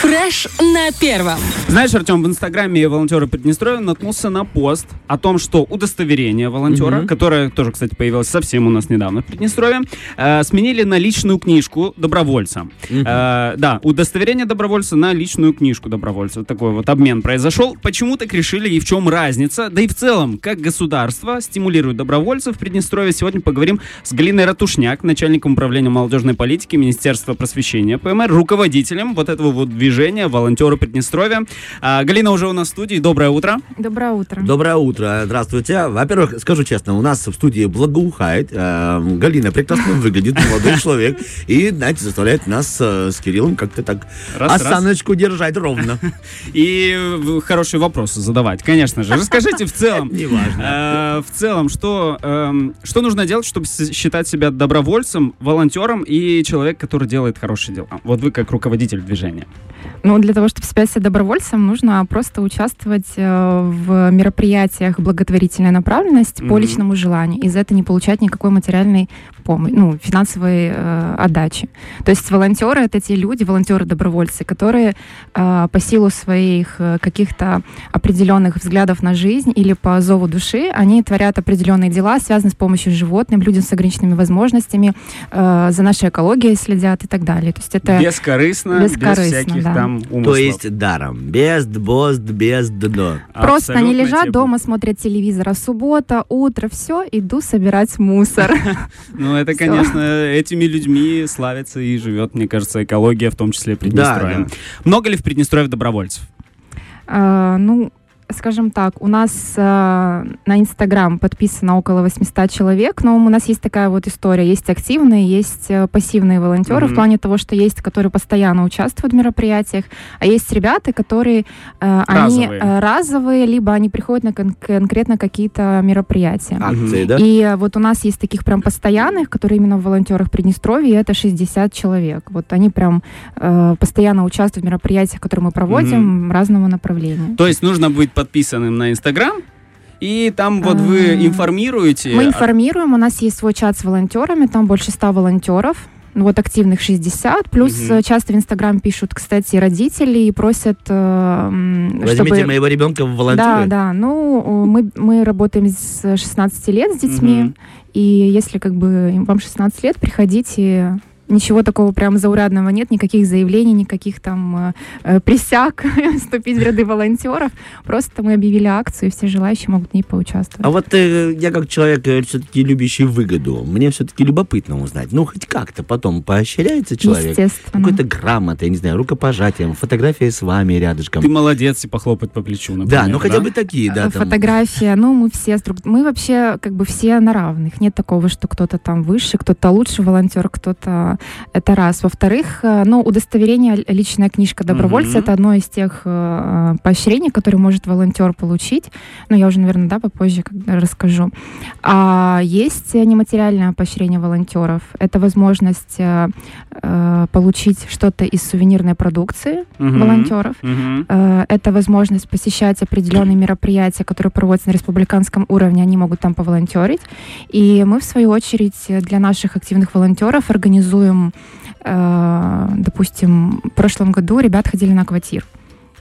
Фреш на первом. Знаешь, Артем, в инстаграме волонтера Приднестровья наткнулся на пост о том, что удостоверение волонтера, Мгм. которое тоже, кстати, появилось совсем у нас недавно в Приднестровье, э, сменили на личную книжку добровольца. Э, да, удостоверение добровольца на личную книжку добровольца. Такой вот обмен произошел. Почему так решили и в чем разница? Да и в целом, как государство стимулирует добровольцев в Приднестровье. Сегодня поговорим с Галиной Ратушняк, начальником управления молодежной политики Министерства просвещения ПМР, руководителем вот этого вот движения волонтеры Приднестровья. А, Галина уже у нас в студии. Доброе утро. Доброе утро. Доброе утро, здравствуйте. Во-первых, скажу честно, у нас в студии благоухает. Э, Галина прекрасно выглядит, молодой человек. И, знаете, заставляет нас э, с Кириллом как-то так Раз, раз. осаночку держать ровно. И э, хорошие вопросы задавать, конечно же. Расскажите в целом, Неважно. э, в целом, что, эм, что нужно делать, чтобы считать себя добровольцем, волонтером и человек, который делает хорошие дела? Вот вы как руководитель движения. Ну, для того, чтобы себя добровольцем, нужно просто участвовать э, в мероприятиях благотворительной направленности по Мгм. личному желанию. И за это не получать никакой материальной помощи, ну, финансовой э, отдачи. То есть волонтеры — это те люди, волонтеры-добровольцы, которые э, по силу своих э, каких-то определенных взглядов на жизнь или по зову души, они творят определенные дела, связанные с помощью животным, людям с ограниченными возможностями, э, за нашей экологией следят и так далее. То есть это... Бескорыстно, без бескорыстно, всяких да. там умыслов. То есть даром. Без бозд, без дно. Просто они лежат тебе- дома, смотрят телевизор, а суббота, утро, все, иду собирать мусор. Ну, это, Всё. конечно, этими людьми славится и живет, мне кажется, экология, в том числе Приднестровья. Да, да. Много ли в Приднестровье добровольцев? А, Ну, скажем так, у нас а, на Инстаграм подписано около 800 человек, но у нас есть такая вот история. Есть активные, есть э, пассивные волонтеры Мгм. в плане того, что есть, которые постоянно участвуют в мероприятиях, а есть ребята, которые э, они Разовые. э, разовые, либо они приходят на кон- конкретно какие-то мероприятия. Акции, да? И э, вот у нас есть таких прям постоянных, которые именно в волонтерах Приднестровья, и это 60 человек. Вот они прям э, постоянно участвуют в мероприятиях, которые мы проводим разного направления. То есть нужно быть подписанным на Инстаграм, и там вот вы А, информируете. Мы информируем, у нас есть свой чат с волонтерами, там больше 100 волонтеров. Ну, Вот активных 60, плюс э, часто в Инстаграм пишут, кстати, родители и просят, э, Возьмите чтобы... моего ребенка в Да, волонтеры. да. Ну, э, мы, мы работаем с 16 лет с детьми. Мгм. И если как бы вам 16 лет, приходите. Ничего такого прям заурядного нет, никаких заявлений, никаких там э, э, присяг вступить в ряды волонтеров. Просто мы объявили акцию, и все желающие могут в ней поучаствовать. А вот э, я как человек все-таки любящий выгоду, мне все-таки любопытно узнать. Ну, хоть как-то потом поощряется человек. Естественно. Какой-то грамотой, я не знаю, рукопожатием, фотография с вами рядышком. Ты молодец и похлопать по плечу, например. Да, ну хотя бы такие, да. Э, там. Фотография, ну мы все с друг- мы вообще как бы все на равных. Нет такого, что кто-то там выше, кто-то лучше волонтер, кто-то это раз. Во-вторых, э, ну удостоверение личная книжка добровольца Мгм. это одно из тех э, поощрений, которые может волонтер получить. Но я уже, наверное, да, попозже когда расскажу. А есть нематериальное поощрение волонтеров. Это возможность э, э, получить что-то из сувенирной продукции Мгм. волонтеров. Мгм. Э, Это возможность посещать определенные мероприятия, которые проводятся на республиканском уровне, они могут там поволонтерить. И мы, в свою очередь, для наших активных волонтеров организуем, э, допустим, в прошлом году ребят ходили на квартир.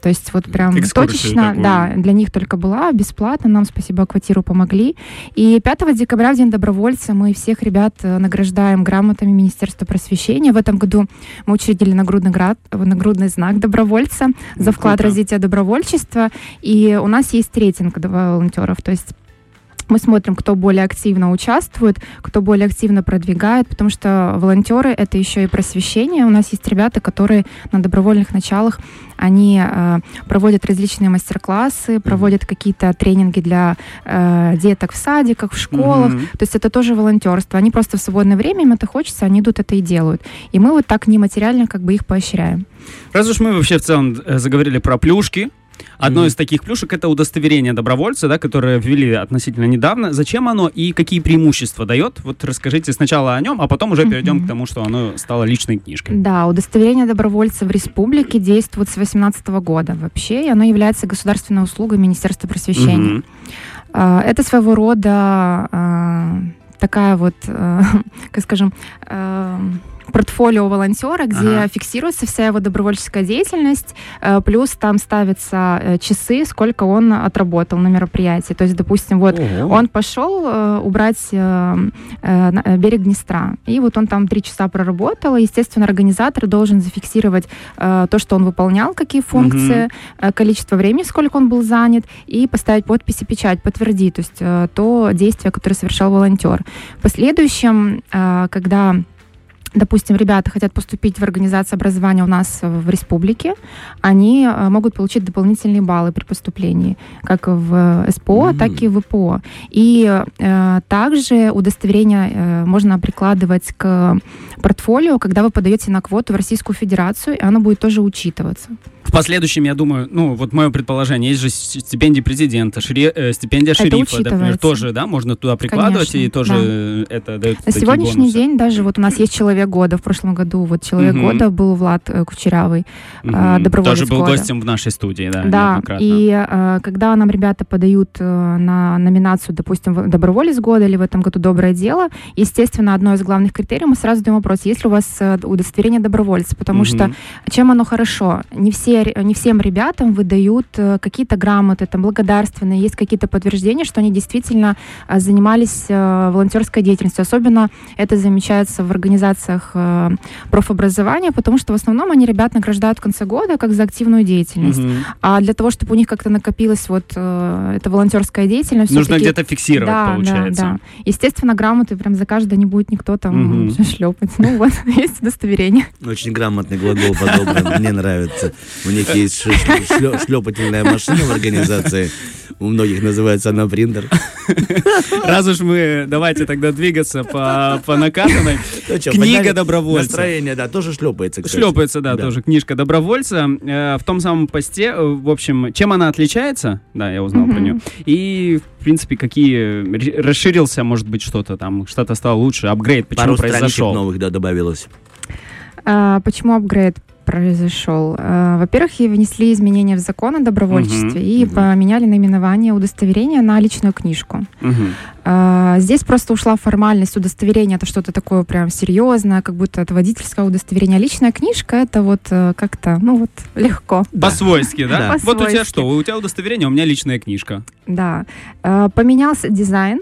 То есть вот прям Экскурсию точечно, такую. да, для них только была бесплатно, нам спасибо Акватиру помогли. И 5 декабря, в День добровольца, мы всех ребят э, награждаем грамотами Министерства просвещения. В этом году мы учредили нагрудный, град, нагрудный знак добровольца за Ну, вклад в круто. развитие добровольчества. И у нас есть рейтинг волонтеров, то есть мы смотрим, кто более активно участвует, кто более активно продвигает, потому что волонтеры — это еще и просвещение. У нас есть ребята, которые на добровольных началах, они э, проводят различные мастер-классы, проводят какие-то тренинги для э, деток в садиках, в школах. Мгм. То есть это тоже волонтерство. Они просто в свободное время, им это хочется, они идут это и делают. И мы вот так нематериально как бы их поощряем. Раз уж мы вообще в целом э, заговорили про плюшки, одно Мгм. из таких плюшек это удостоверение добровольца, да, которое ввели относительно недавно. Зачем оно и какие преимущества дает? Вот расскажите сначала о нем, а потом уже перейдем Мгм. к тому, что оно стало личной книжкой. Да, удостоверение добровольца в республике действует с 2018 года вообще, и оно является государственной услугой Министерства просвещения. А, Это своего рода а, такая вот, а, как скажем, портфолио волонтера, где Ага. фиксируется вся его добровольческая деятельность, э, плюс там ставятся э, часы, сколько он отработал на мероприятии. То есть, допустим, вот Ого. он пошел э, убрать берег Днестра, и вот он там три часа проработал, и, естественно, организатор должен зафиксировать то, что он выполнял, какие функции, э, количество времени, сколько он был занят, и поставить подпись и печать, подтвердить, то есть то действие, которое совершал волонтер. В последующем, когда допустим, ребята хотят поступить в организацию образования у нас в республике, они э, могут получить дополнительные баллы при поступлении, как в СПО, М. так и в ВПО. И э, также удостоверение э, можно прикладывать к портфолио, когда вы подаете на квоту в Российскую Федерацию, и оно будет тоже учитываться. В последующем, я думаю, ну, вот мое предположение, есть же стипендии президента, шри- э, стипендия Это шерифа, например, тоже, да, можно туда прикладывать, и Конечно, тоже да. э, это дает На сегодняшний бонусы. день даже вот у нас есть человек года. В прошлом году вот человек Мгм. года был Влад э, Кучерявый. Мгм. а, доброволец Тоже был года. гостем в нашей студии, да, Да, и э, когда нам ребята подают э, на номинацию, допустим, доброволец года или в этом году доброе дело, естественно, одно из главных критериев мы сразу задаем вопрос, есть ли у вас э, удостоверение добровольца, потому Мгм. что чем оно хорошо? Не, все, ре- не всем ребятам выдают э, какие-то грамоты, там, благодарственные, есть какие-то подтверждения, что они действительно э, занимались э, волонтерской деятельностью. Особенно это замечается в организациях профобразования, потому что в основном они ребят награждают в конце года как за активную деятельность. Мгм. А для того, чтобы у них как-то накопилась вот эта волонтерская деятельность, Нужно где-то фиксировать, да, получается. Да, да. Естественно, грамоты прям за каждое не будет никто там Мгм. шлепать. Ну вот, есть удостоверение. Очень грамотный глагол подобран, мне нравится. У них есть шлепательная машина в организации. У многих называется она принтер. Раз уж мы, давайте тогда двигаться по, по накатанной. Ну Книга добровольца. Настроение, да, тоже шлепается, кстати. Шлепается, да, Да. тоже книжка добровольца. Э, в том самом посте, э, в общем, чем она отличается, да, я узнал про Мгм. нее. И, в принципе, какие расширился, может быть, что-то там, что-то стало лучше, апгрейд, почему Пару произошел. новых, да, добавилось. А, почему апгрейд произошел? А, во-первых, и внесли изменения в закон о добровольчестве Мгм, и мгм. поменяли наименование удостоверения на личную книжку. А, Здесь просто ушла формальность удостоверения, это что-то такое прям серьезное, как будто это водительское удостоверение. А личная книжка это вот э, как-то, ну вот, легко. По-свойски, да? Да. Вот у тебя что? У тебя удостоверение, у меня личная книжка. Да. А, Поменялся дизайн.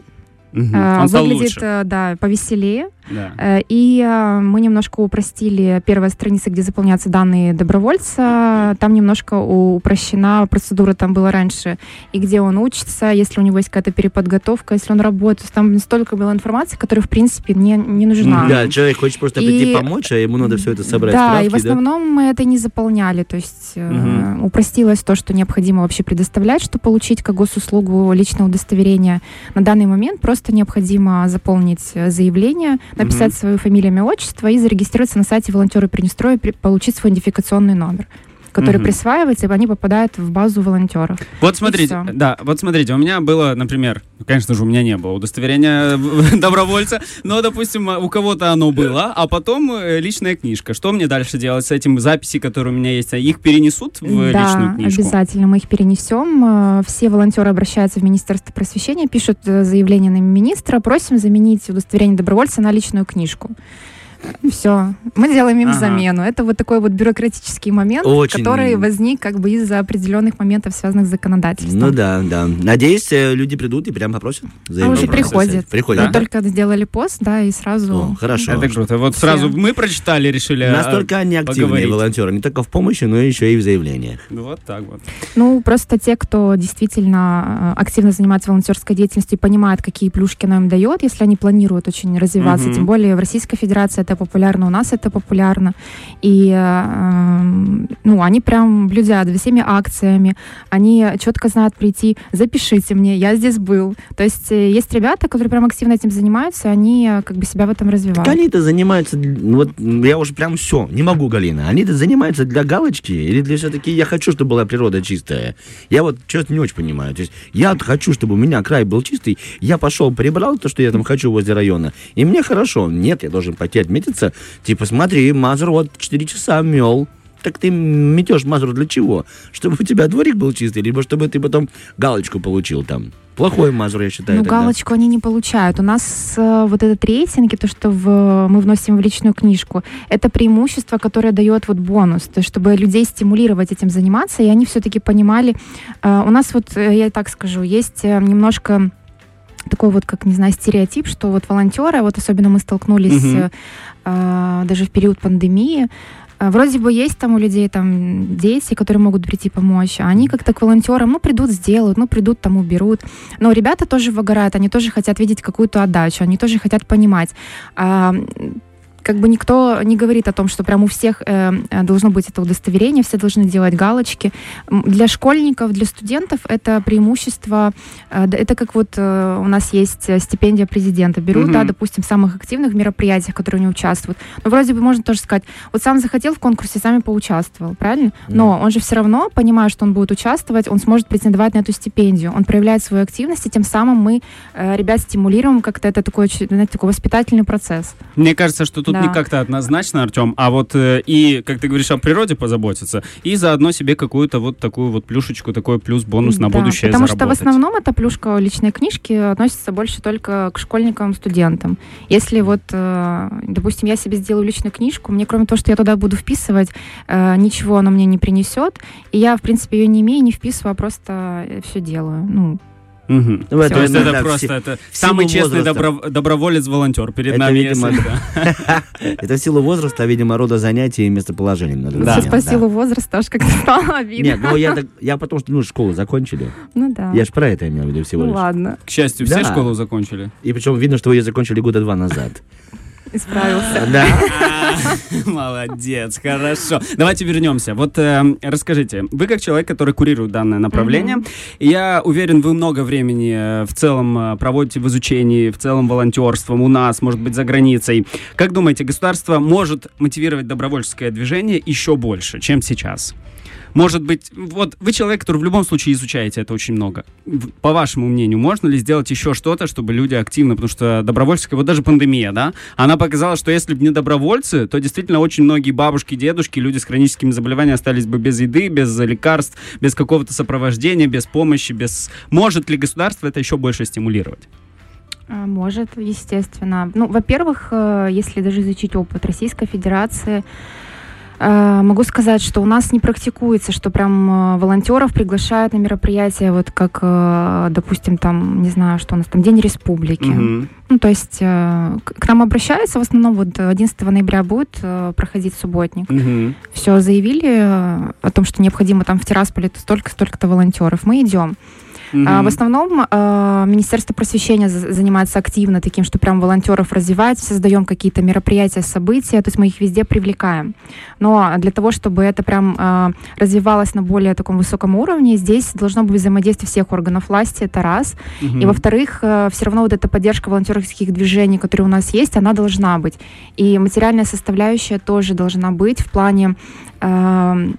А, Он стал Выглядит, лучше. э, да, повеселее. Да. Э, И э, мы немножко упростили первая страница, где заполняются данные добровольца. Там немножко упрощена процедура, там было раньше, и где он учится, если у него есть какая-то переподготовка, если он работает. Там столько было информации, которая, в принципе, не, не нужна. Да, человек хочет просто И- прийти помочь, а ему надо все это собрать. Да, и в справки, да? основном мы это не заполняли. То есть Мгм. упростилось то, что необходимо вообще предоставлять, чтобы получить как госуслугу личное удостоверение. На данный момент просто необходимо заполнить заявление, написать Мгм. свою фамилию, имя, отчество и зарегистрироваться на сайте волонтеры Приднестровья, при- получить свой идентификационный номер который Мгм. присваивается, и они попадают в базу волонтеров. Вот смотрите, да, вот смотрите, у меня было, например, ну, конечно же, у меня не было удостоверения добровольца, но, допустим, у кого-то оно было, а потом э, личная книжка. Что мне дальше делать с этим? Записи, которые у меня есть, их перенесут в да, личную книжку? обязательно мы их перенесем. Э, Все волонтеры обращаются в Министерство просвещения, пишут э, заявление на министра, просим заменить удостоверение добровольца на личную книжку. Все, мы делаем им Ага. замену. Это вот такой вот бюрократический момент, Очень. который возник как бы из-за определенных моментов, связанных с законодательством. Ну да, да. Надеюсь, э, люди придут и прям попросят. А уже приходят. Приходят, Мы да? только сделали пост, да, и сразу... О, хорошо. Это круто. Вот Все. сразу мы прочитали, решили... а, Настолько они активные поговорить. волонтеры, не только в помощи, но еще и в заявлениях. ну, Вот так вот. Ну, просто те, кто действительно э, активно занимается волонтерской деятельностью и понимает, какие плюшки она им дает, если они планируют очень развиваться. Мгм. Тем более в Российской Федерации это популярно, у нас это популярно. И, эм, ну, они прям блюдят всеми акциями, они четко знают прийти, запишите мне, я здесь был. То есть э, есть ребята, которые прям активно этим занимаются, они э, как бы себя в этом развивают. Так они-то занимаются, вот я уже прям все, не могу, Галина. Они-то занимаются для галочки или для все-таки я хочу, чтобы была природа чистая? Я вот честно не очень понимаю. То есть я хочу, чтобы у меня край был чистый, я пошел, прибрал то, что я там хочу возле района, и мне хорошо. Нет, я должен пойти отметиться, типа, смотри, Мазер вот 4 часа мел. так ты метешь мазур для чего? Чтобы у тебя дворик был чистый, либо чтобы ты потом галочку получил там. Плохой мазур, я считаю. Ну, тогда. галочку они не получают. У нас э, вот этот рейтинг, и то, что в, мы вносим в личную книжку, это преимущество, которое дает вот бонус, то есть чтобы людей стимулировать этим заниматься, и они все-таки понимали. Э, у нас вот, э, я так скажу, есть э, немножко такой вот, как, не знаю, стереотип, что вот волонтеры, вот особенно мы столкнулись Мгм. э, даже в период пандемии, э, Вроде бы есть там у людей там дети, которые могут прийти помочь, а они как-то к волонтерам, ну, придут, сделают, ну, придут, там, уберут. Но ребята тоже выгорают, они тоже хотят видеть какую-то отдачу, они тоже хотят понимать. А, как бы никто не говорит о том, что прям у всех э, э, должно быть это удостоверение, все должны делать галочки. Для школьников, для студентов это преимущество, э, да, это как вот э, у нас есть э, стипендия президента, берут, Мгм. да, допустим, в самых активных мероприятиях, которые они участвуют. Но вроде бы можно тоже сказать, вот сам захотел в конкурсе, сам и поучаствовал, правильно? Но он же все равно, понимая, что он будет участвовать, он сможет претендовать на эту стипендию. Он проявляет свою активность, и тем самым мы э, ребят стимулируем как-то это такой, знаете, такой воспитательный процесс. Мне кажется, что тут Да. не как-то однозначно, Артем, а вот э, и, как ты говоришь, о природе позаботиться, и заодно себе какую-то вот такую вот плюшечку, такой плюс-бонус на Да, будущее Потому что в заработать. основном эта плюшка личной книжки относится больше только к школьникам, студентам. Если вот, э, допустим, я себе сделаю личную книжку, мне кроме того, что я туда буду вписывать, э, ничего она мне не принесет, и я, в принципе, ее не имею, не вписываю, а просто все делаю. Ну, Мгм. Ну, это, То есть это наверное, просто все- это самый честный добро- доброволец-волонтер перед Это, нами. видимо, если- да. Это в силу возраста, видимо, рода занятий и местоположения. Да. по силу возраста аж как-то стало обидно. Нет, ну я, так- я потому что, ну, школу закончили. Ну да. Я же про это имел в виду всего Ну лишь. ладно, К счастью, все Да. школу закончили. И причем видно, что вы ее закончили года два назад. Исправился. Да. Молодец, хорошо. Давайте вернемся. Вот э, расскажите, вы как человек, который курирует данное направление, я уверен, вы много времени э, в целом э, проводите в изучении, в целом волонтерством у нас, может быть, за границей. Как думаете, государство может мотивировать добровольческое движение еще больше, чем сейчас? Может быть, вот вы человек, который в любом случае изучаете это очень много. По вашему мнению, можно ли сделать еще что-то, чтобы люди активно, потому что добровольческая, вот даже пандемия, да, она показала, что если бы не добровольцы, то действительно очень многие бабушки, дедушки, люди с хроническими заболеваниями остались бы без еды, без лекарств, без какого-то сопровождения, без помощи, без... Может ли государство это еще больше стимулировать? А, Может, естественно. Ну, во-первых, э, если даже изучить опыт Российской Федерации, могу сказать, что у нас не практикуется, что прям э, волонтеров приглашают на мероприятия, вот как, э, допустим, там, не знаю, что у нас там, День Республики. Мгм. Ну, то есть э, к нам обращаются в основном, вот 11 ноября будет проходить субботник. Мгм. Все, заявили о том, что необходимо там в Тирасполе столько-столько-то волонтеров. Мы идем. А, Мгм. В основном э, Министерство просвещения за- занимается активно таким, что прям волонтеров развивает, создаем какие-то мероприятия, события, то есть мы их везде привлекаем. Но для того, чтобы это прям э, развивалось на более таком высоком уровне, здесь должно быть взаимодействие всех органов власти, это раз. Мгм. И во-вторых, все равно вот эта поддержка волонтерских движений, которые у нас есть, она должна быть. И материальная составляющая тоже должна быть в плане эм,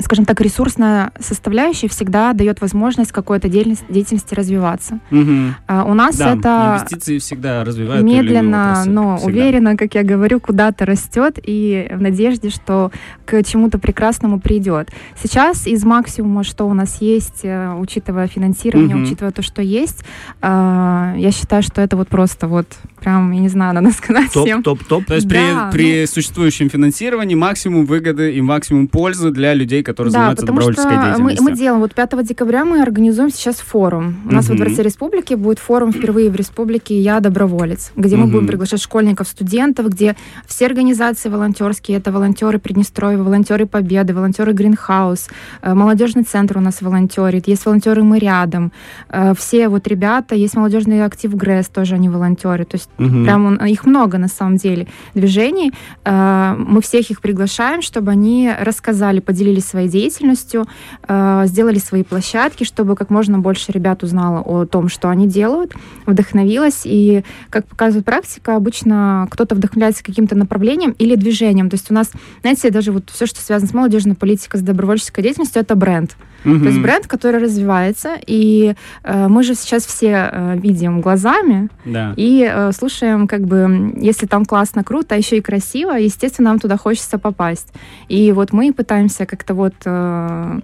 скажем так, ресурсная составляющая всегда дает возможность какой-то деятельности, развиваться. Мгм. А у нас Да, это инвестиции всегда развивают медленно, но Всегда. уверенно, как я говорю, куда-то растет и в надежде, что к чему-то прекрасному придет. Сейчас из максимума, что у нас есть, э, учитывая финансирование, Мгм. учитывая то, что есть, э, я считаю, что это вот просто вот прям, я не знаю, надо сказать Топ, всем. топ, топ. То есть при, Да, ну. при существующем финансировании максимум выгоды и максимум пользы для людей, которые Да, занимаются добровольческой мы, деятельностью. мы делаем, вот 5 декабря мы организуем сейчас форум. У нас во Мгм. Дворце Республики будет форум впервые в Республике «Я доброволец», где мы Мгм. будем приглашать школьников, студентов, где все организации волонтерские, это волонтеры Приднестровья, волонтеры Победы, волонтеры Гринхаус, э, молодежный центр у нас волонтерит, есть волонтеры «Мы рядом», э, все вот ребята, есть молодежный актив ГРЭС, тоже они волонтеры, то есть Мгм. Прям он- их много на самом деле движений. Э, Мы всех их приглашаем, чтобы они рассказали, поделились своей деятельностью, э, сделали свои площадки, чтобы как можно больше ребят узнало о том, что они делают, вдохновилась. И, как показывает практика, обычно кто-то вдохновляется каким-то направлением или движением. То есть у нас, знаете, даже вот все, что связано с молодежной политикой, с добровольческой деятельностью, это бренд. Угу. То есть бренд, который развивается, и э, мы же сейчас все э, видим глазами да. и э, слушаем, как бы, если там классно, круто, а еще и красиво, естественно, нам туда хочется попасть. И вот мы пытаемся как-то вот э,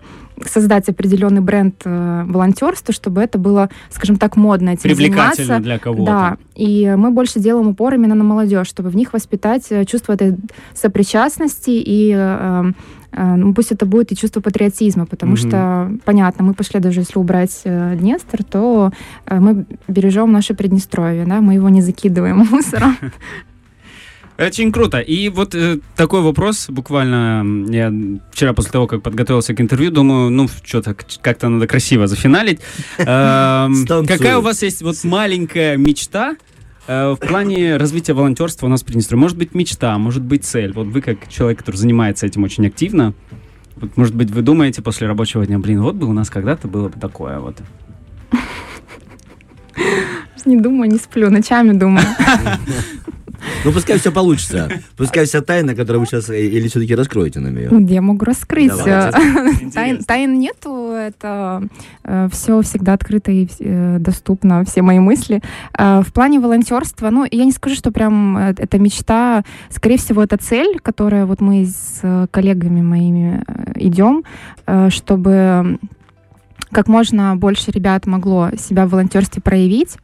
создать определенный бренд э, волонтерства, чтобы это было, скажем так, модно этим Привлекательно заниматься. для кого-то. Да, и мы больше делаем упор именно на молодежь, чтобы в них воспитать э, чувство этой сопричастности и э, ну, пусть это будет и чувство патриотизма, потому mm-hmm. что, понятно, мы пошли даже если убрать э, Днестр, то э, мы бережем наше Приднестровье, да, мы его не закидываем мусором. Очень круто. И вот э, такой вопрос, буквально, я вчера после того, как подготовился к интервью, думаю, ну, что-то как-то надо красиво зафиналить. Эм, какая у вас есть вот маленькая мечта, э, в плане развития волонтерства у нас в Приднестровье? Может быть, мечта, может быть, цель. Вот вы, как человек, который занимается этим очень активно, вот, может быть, вы думаете после рабочего дня, блин, вот бы у нас когда-то было бы такое вот. Не думаю, не сплю, ночами думаю. Ну, пускай все получится. Пускай вся тайна, которую вы сейчас э, или все-таки раскроете нам ее. Я могу раскрыть. Тайн, тайн нету, это э, все всегда открыто и э, доступно, все мои мысли. В плане волонтерства, ну, я не скажу, что прям это мечта. Скорее всего, это цель, которая вот мы с коллегами моими идем, чтобы как можно больше ребят могло себя в волонтерстве проявить,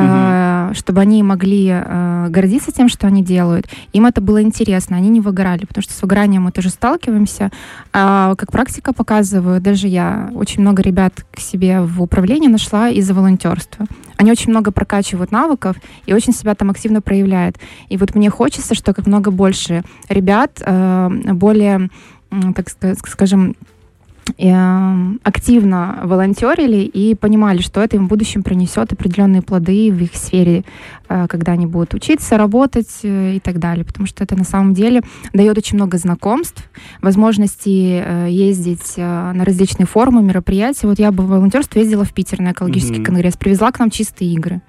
угу. чтобы они могли э, гордиться тем, что они делают. Им это было интересно, они не выгорали, потому что с выгоранием мы тоже сталкиваемся. А, как практика показывает, даже я очень много ребят к себе в управлении нашла из-за волонтерства. Они очень много прокачивают навыков и очень себя там активно проявляют. И вот мне хочется, что как много больше ребят э, более, так скажем, активно волонтерили и понимали, что это им в будущем принесет определенные плоды в их сфере, э, когда они будут учиться, работать э, и так далее. Потому что это на самом деле дает очень много знакомств, возможности э, ездить на различные форумы, мероприятия. Вот я бы в волонтерство ездила в Питер на экологический mm-hmm. конгресс, привезла к нам чистые игры.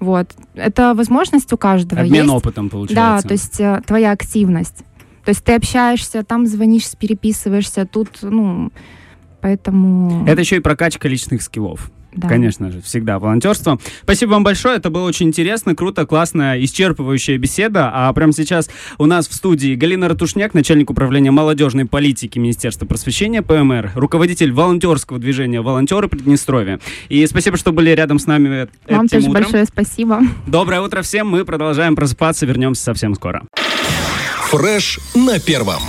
Вот. Это возможность у каждого. Обмен есть. опытом, получается. Да, то есть твоя активность. То есть ты общаешься, там звонишь, переписываешься, тут, ну, Поэтому... Это еще и прокачка личных скиллов. Да. Конечно же, всегда волонтерство. Спасибо вам большое, это было очень интересно, круто, классная, исчерпывающая беседа. А прямо сейчас у нас в студии Галина Ратушняк, начальник управления молодежной политики Министерства просвещения ПМР, руководитель волонтерского движения «Волонтеры Приднестровья». И спасибо, что были рядом с нами Вам этим тоже утром. большое спасибо. Доброе утро всем, мы продолжаем просыпаться, вернемся совсем скоро. Фреш на первом.